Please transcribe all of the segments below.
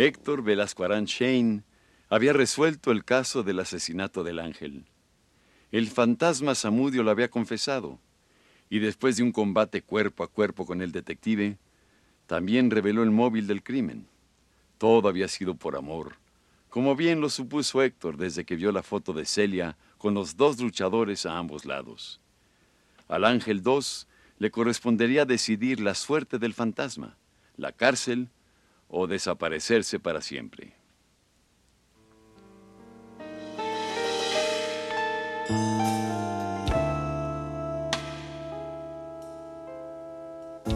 Héctor Velasco Arán Shane había resuelto el caso del asesinato del ángel. El fantasma Samudio lo había confesado, y después de un combate cuerpo a cuerpo con el detective, también reveló el móvil del crimen. Todo había sido por amor, como bien lo supuso Héctor desde que vio la foto de Celia con los dos luchadores a ambos lados. Al ángel 2 le correspondería decidir la suerte del fantasma, la cárcel o desaparecerse para siempre.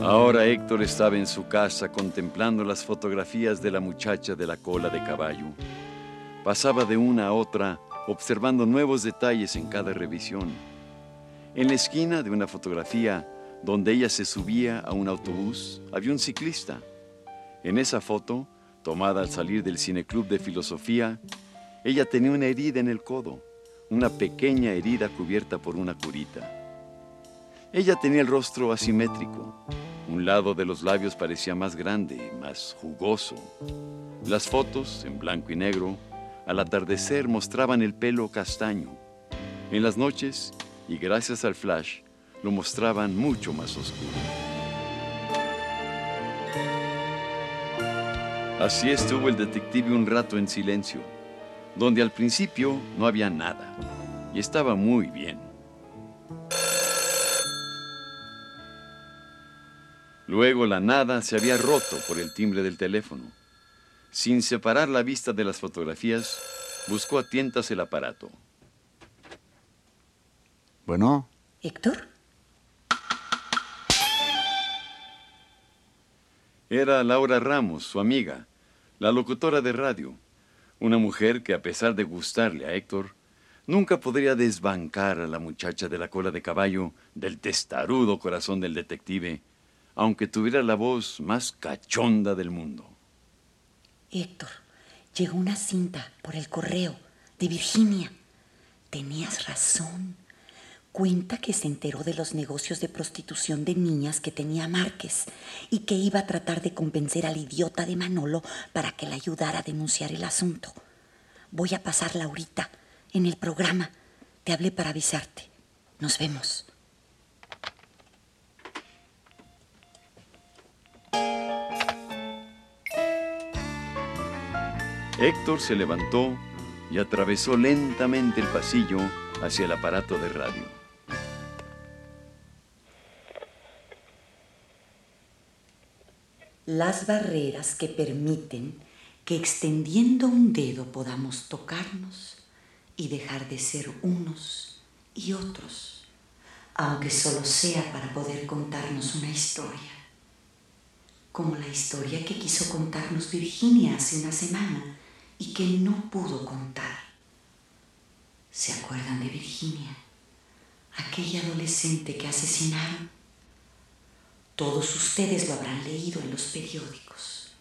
Ahora Héctor estaba en su casa contemplando las fotografías de la muchacha de la cola de caballo. Pasaba de una a otra observando nuevos detalles en cada revisión. En la esquina de una fotografía donde ella se subía a un autobús había un ciclista. En esa foto, tomada al salir del cineclub de filosofía, ella tenía una herida en el codo, una pequeña herida cubierta por una curita. Ella tenía el rostro asimétrico. Un lado de los labios parecía más grande, más jugoso. Las fotos, en blanco y negro, al atardecer mostraban el pelo castaño. En las noches, y gracias al flash, lo mostraban mucho más oscuro. Así estuvo el detective un rato en silencio, donde al principio no había nada, y estaba muy bien. Luego la nada se había roto por el timbre del teléfono. Sin separar la vista de las fotografías, buscó a tientas el aparato. Bueno. ¿Héctor? Era Laura Ramos, su amiga, la locutora de radio, una mujer que a pesar de gustarle a Héctor, nunca podría desbancar a la muchacha de la cola de caballo del testarudo corazón del detective, aunque tuviera la voz más cachonda del mundo. Héctor, llegó una cinta por el correo de Virginia. Tenías razón. Cuenta que se enteró de los negocios de prostitución de niñas que tenía Márquez y que iba a tratar de convencer al idiota de Manolo para que le ayudara a denunciar el asunto. Voy a pasarla ahorita, en el programa. Te hablé para avisarte. Nos vemos. Héctor se levantó y atravesó lentamente el pasillo hacia el aparato de radio. Las barreras que permiten que extendiendo un dedo podamos tocarnos y dejar de ser unos y otros, aunque solo sea para poder contarnos una historia, como la historia que quiso contarnos Virginia hace una semana y que no pudo contar. ¿Se acuerdan de Virginia? Aquella adolescente que asesinaron todos ustedes lo habrán leído en los periódicos.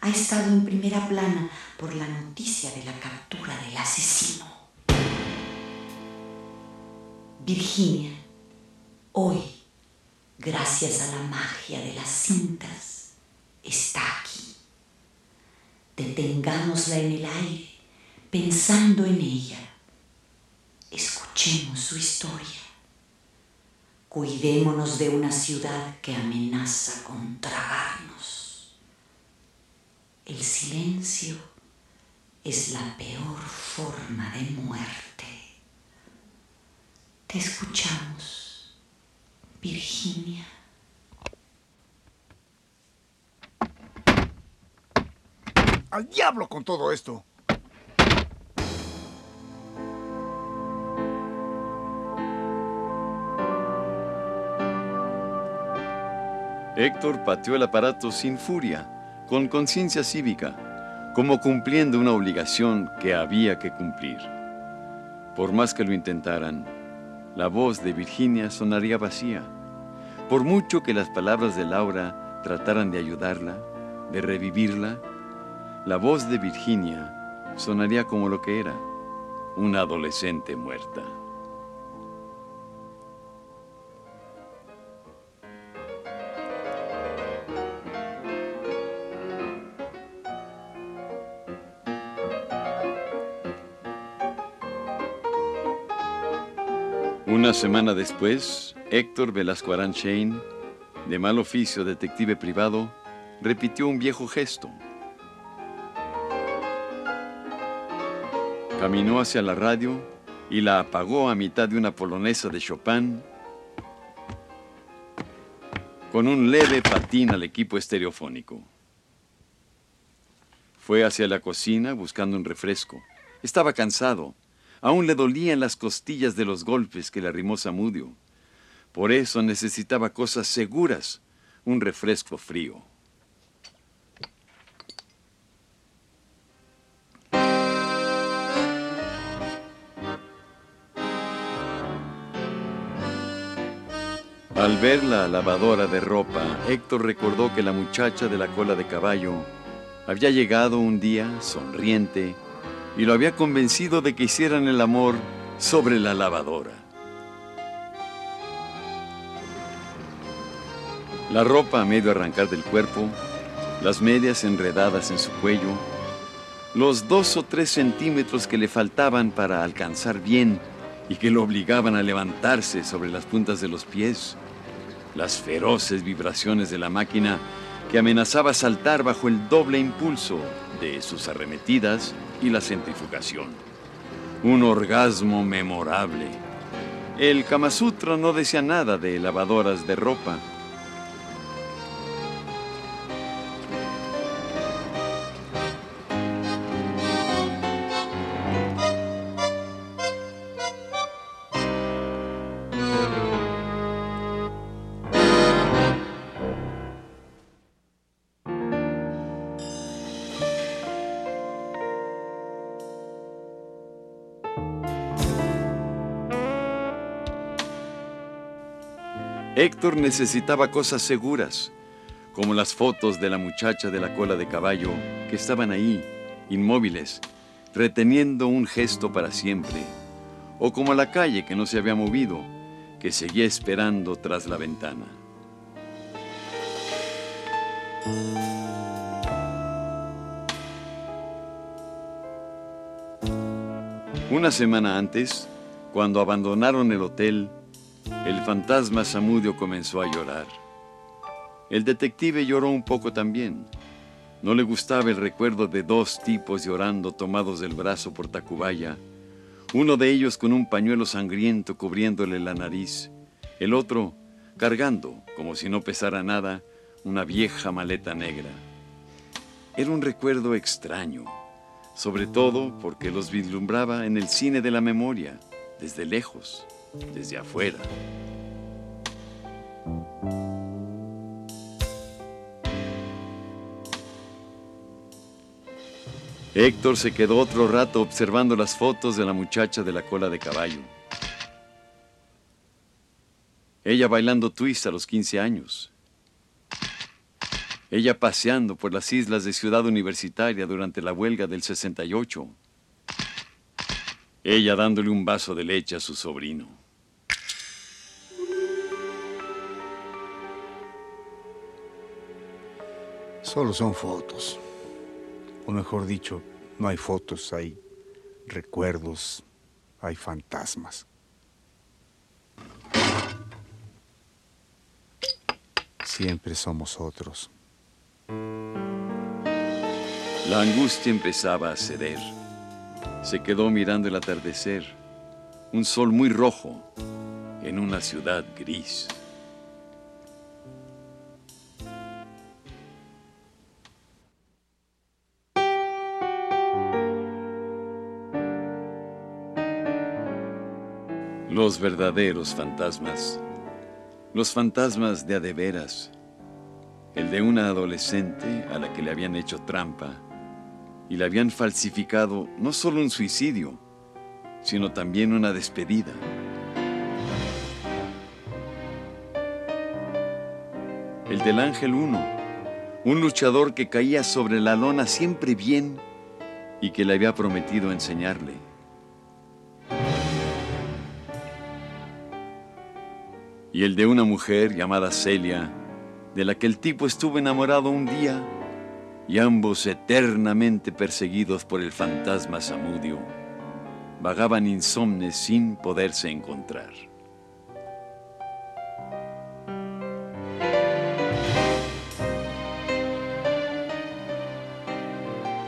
Ha estado en primera plana por la noticia de la captura del asesino. Virginia, hoy, gracias a la magia de las cintas, está aquí. Detengámosla en el aire, pensando en ella. Escuchemos su historia. Cuidémonos de una ciudad que amenaza con tragarnos. El silencio es la peor forma de muerte. Te escuchamos, Virginia. ¡Al diablo con todo esto! Héctor pateó el aparato sin furia, con conciencia cívica, como cumpliendo una obligación que había que cumplir. Por más que lo intentaran, la voz de Virginia sonaría vacía. Por mucho que las palabras de Laura trataran de ayudarla, de revivirla, la voz de Virginia sonaría como lo que era, una adolescente muerta. Una semana después, Héctor Velasco Aranchain, de mal oficio detective privado, repitió un viejo gesto. Caminó hacia la radio y la apagó a mitad de una polonesa de Chopin con un leve patín al equipo estereofónico. Fue hacia la cocina buscando un refresco. Estaba cansado Aún le dolían las costillas de los golpes que le arrimó Samudio. Por eso necesitaba cosas seguras, un refresco frío. Al ver la lavadora de ropa, Héctor recordó que la muchacha de la cola de caballo había llegado un día sonriente y lo había convencido de que hicieran el amor sobre la lavadora. La ropa a medio arrancar del cuerpo, las medias enredadas en su cuello, los dos o tres centímetros que le faltaban para alcanzar bien y que lo obligaban a levantarse sobre las puntas de los pies, las feroces vibraciones de la máquina que amenazaba saltar bajo el doble impulso de sus arremetidas y la centrifugación. Un orgasmo memorable. El Kama Sutra no decía nada de lavadoras de ropa. Héctor necesitaba cosas seguras, como las fotos de la muchacha de la cola de caballo que estaban ahí, inmóviles, reteniendo un gesto para siempre, o como la calle que no se había movido, que seguía esperando tras la ventana. Una semana antes, cuando abandonaron el hotel, el fantasma Samudio comenzó a llorar. El detective lloró un poco también. No le gustaba el recuerdo de dos tipos llorando tomados del brazo por Tacubaya, uno de ellos con un pañuelo sangriento cubriéndole la nariz, el otro cargando, como si no pesara nada, una vieja maleta negra. Era un recuerdo extraño, sobre todo porque los vislumbraba en el cine de la memoria, desde lejos desde afuera. Héctor se quedó otro rato observando las fotos de la muchacha de la cola de caballo. Ella bailando twist a los 15 años. Ella paseando por las islas de Ciudad Universitaria durante la huelga del 68. Ella dándole un vaso de leche a su sobrino. Solo son fotos. O mejor dicho, no hay fotos, hay recuerdos, hay fantasmas. Siempre somos otros. La angustia empezaba a ceder. Se quedó mirando el atardecer, un sol muy rojo en una ciudad gris. Los verdaderos fantasmas, los fantasmas de adeveras, El de una adolescente a la que le habían hecho trampa y le habían falsificado no solo un suicidio, sino también una despedida. El del Ángel 1, un luchador que caía sobre la lona siempre bien y que le había prometido enseñarle. Y el de una mujer llamada Celia, de la que el tipo estuvo enamorado un día y ambos eternamente perseguidos por el fantasma Samudio, vagaban insomnes sin poderse encontrar.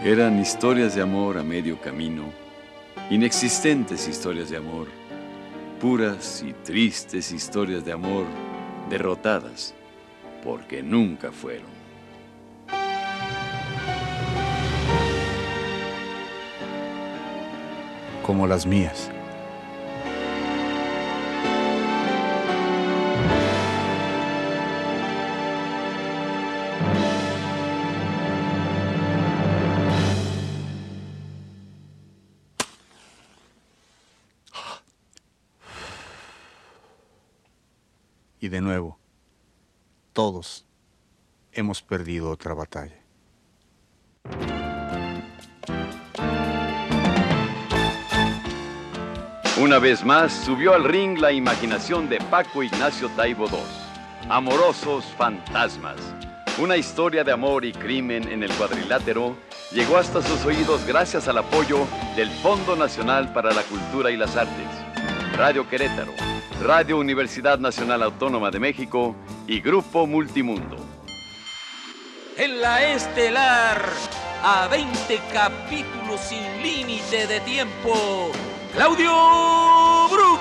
Eran historias de amor a medio camino, inexistentes historias de amor, puras y tristes historias de amor derrotadas, porque nunca fueron. Como las mías. Y de nuevo, todos hemos perdido otra batalla. Una vez más subió al ring la imaginación de Paco Ignacio Taibo II. Amorosos fantasmas. Una historia de amor y crimen en el cuadrilátero llegó hasta sus oídos gracias al apoyo del Fondo Nacional para la Cultura y las Artes, Radio Querétaro, Radio Universidad Nacional Autónoma de México y Grupo Multimundo. En la estelar, a 20 capítulos sin límite de tiempo, Claudio Brook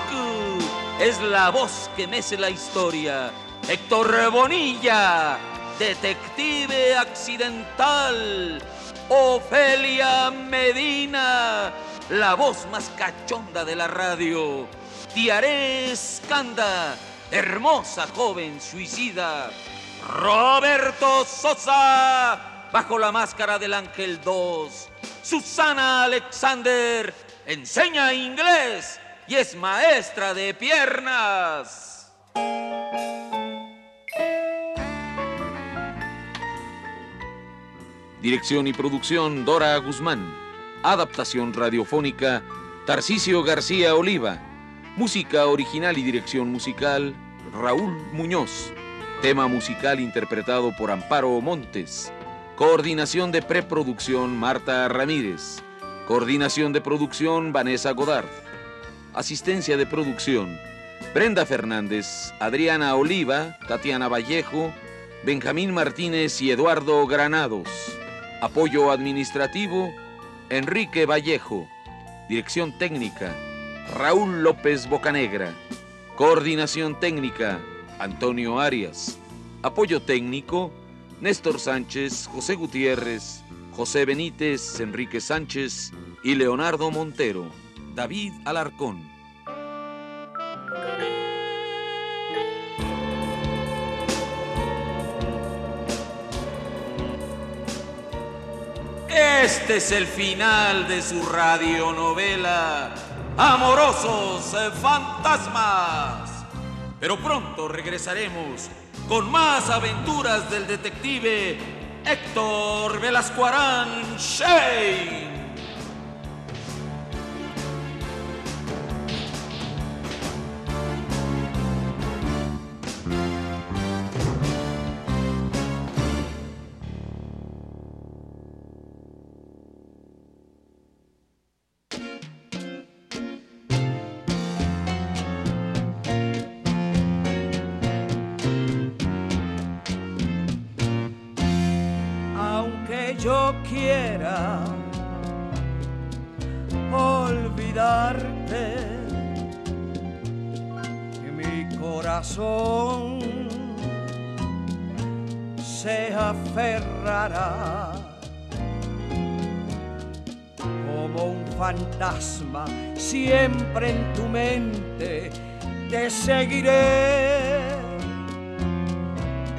es la voz que mece la historia. Héctor Bonilla, detective accidental. Ofelia Medina, la voz más cachonda de la radio. Tiaré Escanda, hermosa joven suicida. Roberto Sosa, bajo la máscara del Ángel 2. Susana Alexander, enseña inglés y es maestra de piernas. Dirección y producción Dora Guzmán. Adaptación radiofónica Tarcisio García Oliva. Música original y dirección musical Raúl Muñoz. Tema musical interpretado por Amparo Montes. Coordinación de preproducción Marta Ramírez. Coordinación de producción Vanessa Godard. Asistencia de producción Brenda Fernández, Adriana Oliva, Tatiana Vallejo, Benjamín Martínez y Eduardo Granados. Apoyo administrativo Enrique Vallejo. Dirección técnica Raúl López Bocanegra. Coordinación técnica Antonio Arias. Apoyo técnico Néstor Sánchez, José Gutiérrez, José Benítez, Enrique Sánchez y Leonardo Montero. David Alarcón. Este es el final de su radionovela Amorosos Fantasmas. Pero pronto regresaremos con más aventuras del detective Héctor Velascuarán Shane. Yo quiera olvidarte, mi corazón se aferrará como un fantasma siempre en tu mente. Te seguiré.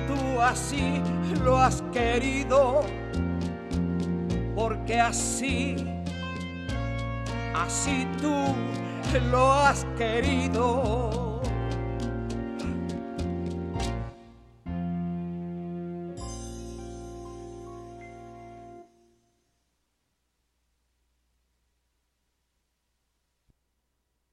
Tu así lo has querido, porque así, así tú lo has querido.